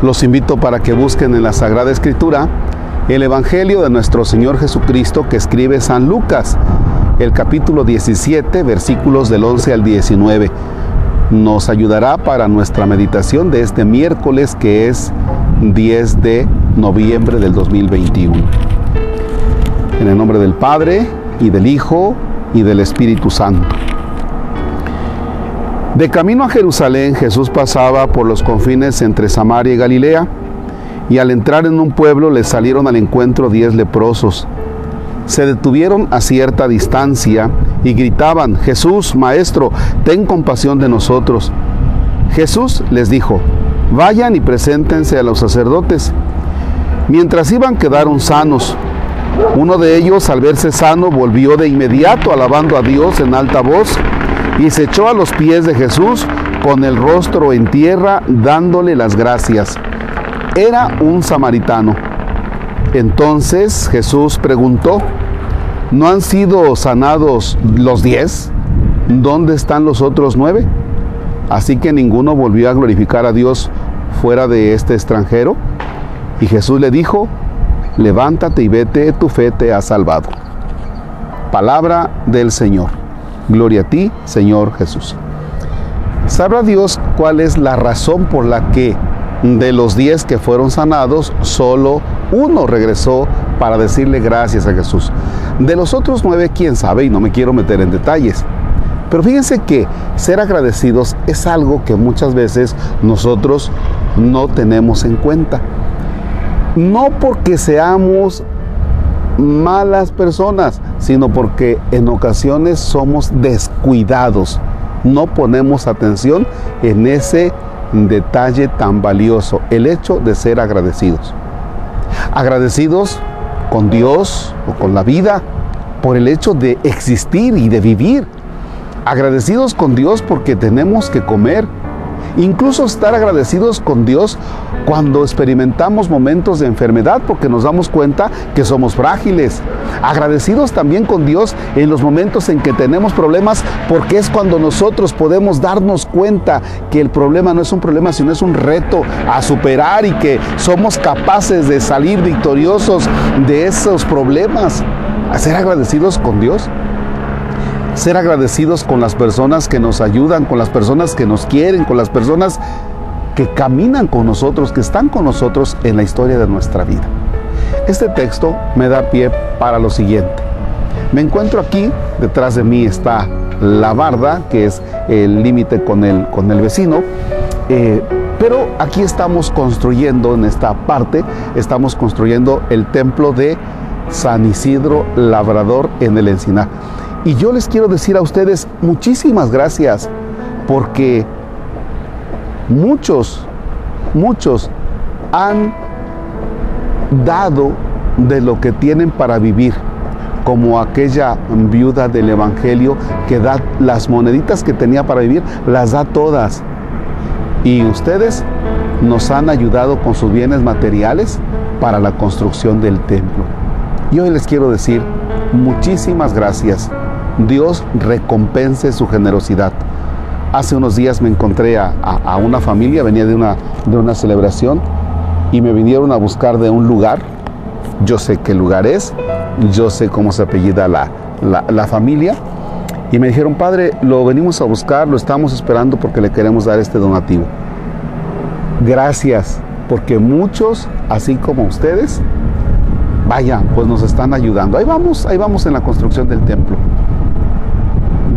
Los invito para que busquen en la Sagrada Escritura el Evangelio de nuestro Señor Jesucristo que escribe San Lucas, el capítulo 17, versículos del 11 al 19. Nos ayudará para nuestra meditación de este miércoles que es 10 de noviembre del 2021. En el nombre del Padre y del Hijo y del Espíritu Santo. De camino a Jerusalén, Jesús pasaba por los confines entre Samaria y Galilea, y al entrar en un pueblo le salieron al encuentro diez leprosos. Se detuvieron a cierta distancia y gritaban, Jesús, Maestro, ten compasión de nosotros. Jesús les dijo, vayan y preséntense a los sacerdotes. Mientras iban quedaron sanos. Uno de ellos, al verse sano, volvió de inmediato alabando a Dios en alta voz y se echó a los pies de Jesús con el rostro en tierra dándole las gracias. Era un samaritano. Entonces Jesús preguntó, ¿no han sido sanados los diez? ¿Dónde están los otros nueve? Así que ninguno volvió a glorificar a Dios fuera de este extranjero. Y Jesús le dijo, levántate y vete, tu fe te ha salvado. Palabra del Señor. Gloria a ti, Señor Jesús. ¿Sabrá Dios cuál es la razón por la que de los diez que fueron sanados, solo uno regresó para decirle gracias a Jesús? De los otros nueve, quién sabe, y no me quiero meter en detalles. Pero fíjense que ser agradecidos es algo que muchas veces nosotros no tenemos en cuenta. No porque seamos malas personas, sino porque en ocasiones somos descuidados. No ponemos atención en ese detalle tan valioso, el hecho de ser agradecidos. Agradecidos con Dios o con la vida por el hecho de existir y de vivir. Agradecidos con Dios porque tenemos que comer, Incluso estar agradecidos con Dios cuando experimentamos momentos de enfermedad porque nos damos cuenta que somos frágiles. Agradecidos también con Dios en los momentos en que tenemos problemas porque es cuando nosotros podemos darnos cuenta que el problema no es un problema sino es un reto a superar y que somos capaces de salir victoriosos de esos problemas. A ser agradecidos con Dios ser agradecidos con las personas que nos ayudan, con las personas que nos quieren, con las personas que caminan con nosotros, que están con nosotros en la historia de nuestra vida. Este texto me da pie para lo siguiente. Me encuentro aquí, detrás de mí está la barda, que es el límite con el, con el vecino, eh, pero aquí estamos construyendo, en esta parte, estamos construyendo el templo de San Isidro Labrador en el Encinar. Y yo les quiero decir a ustedes muchísimas gracias porque muchos, muchos han dado de lo que tienen para vivir, como aquella viuda del Evangelio que da las moneditas que tenía para vivir, las da todas. Y ustedes nos han ayudado con sus bienes materiales para la construcción del templo. Y hoy les quiero decir muchísimas gracias Dios recompense su generosidad. Hace unos días me encontré a, una familia, venía de una, de una celebración y me vinieron a buscar de un lugar. Yo sé qué lugar es, yo sé cómo se apellida la, la familia. Y me dijeron, Padre, lo venimos a buscar, lo estamos esperando porque le queremos dar este donativo. Gracias, porque muchos, así como ustedes, vayan, pues nos están ayudando. Ahí vamos, ahí vamos en la construcción del templo.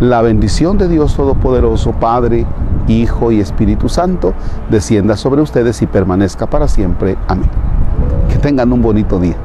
la bendición de Dios Todopoderoso, Padre, Hijo y Espíritu Santo, descienda sobre ustedes y permanezca para siempre. Amén. Que tengan un bonito día.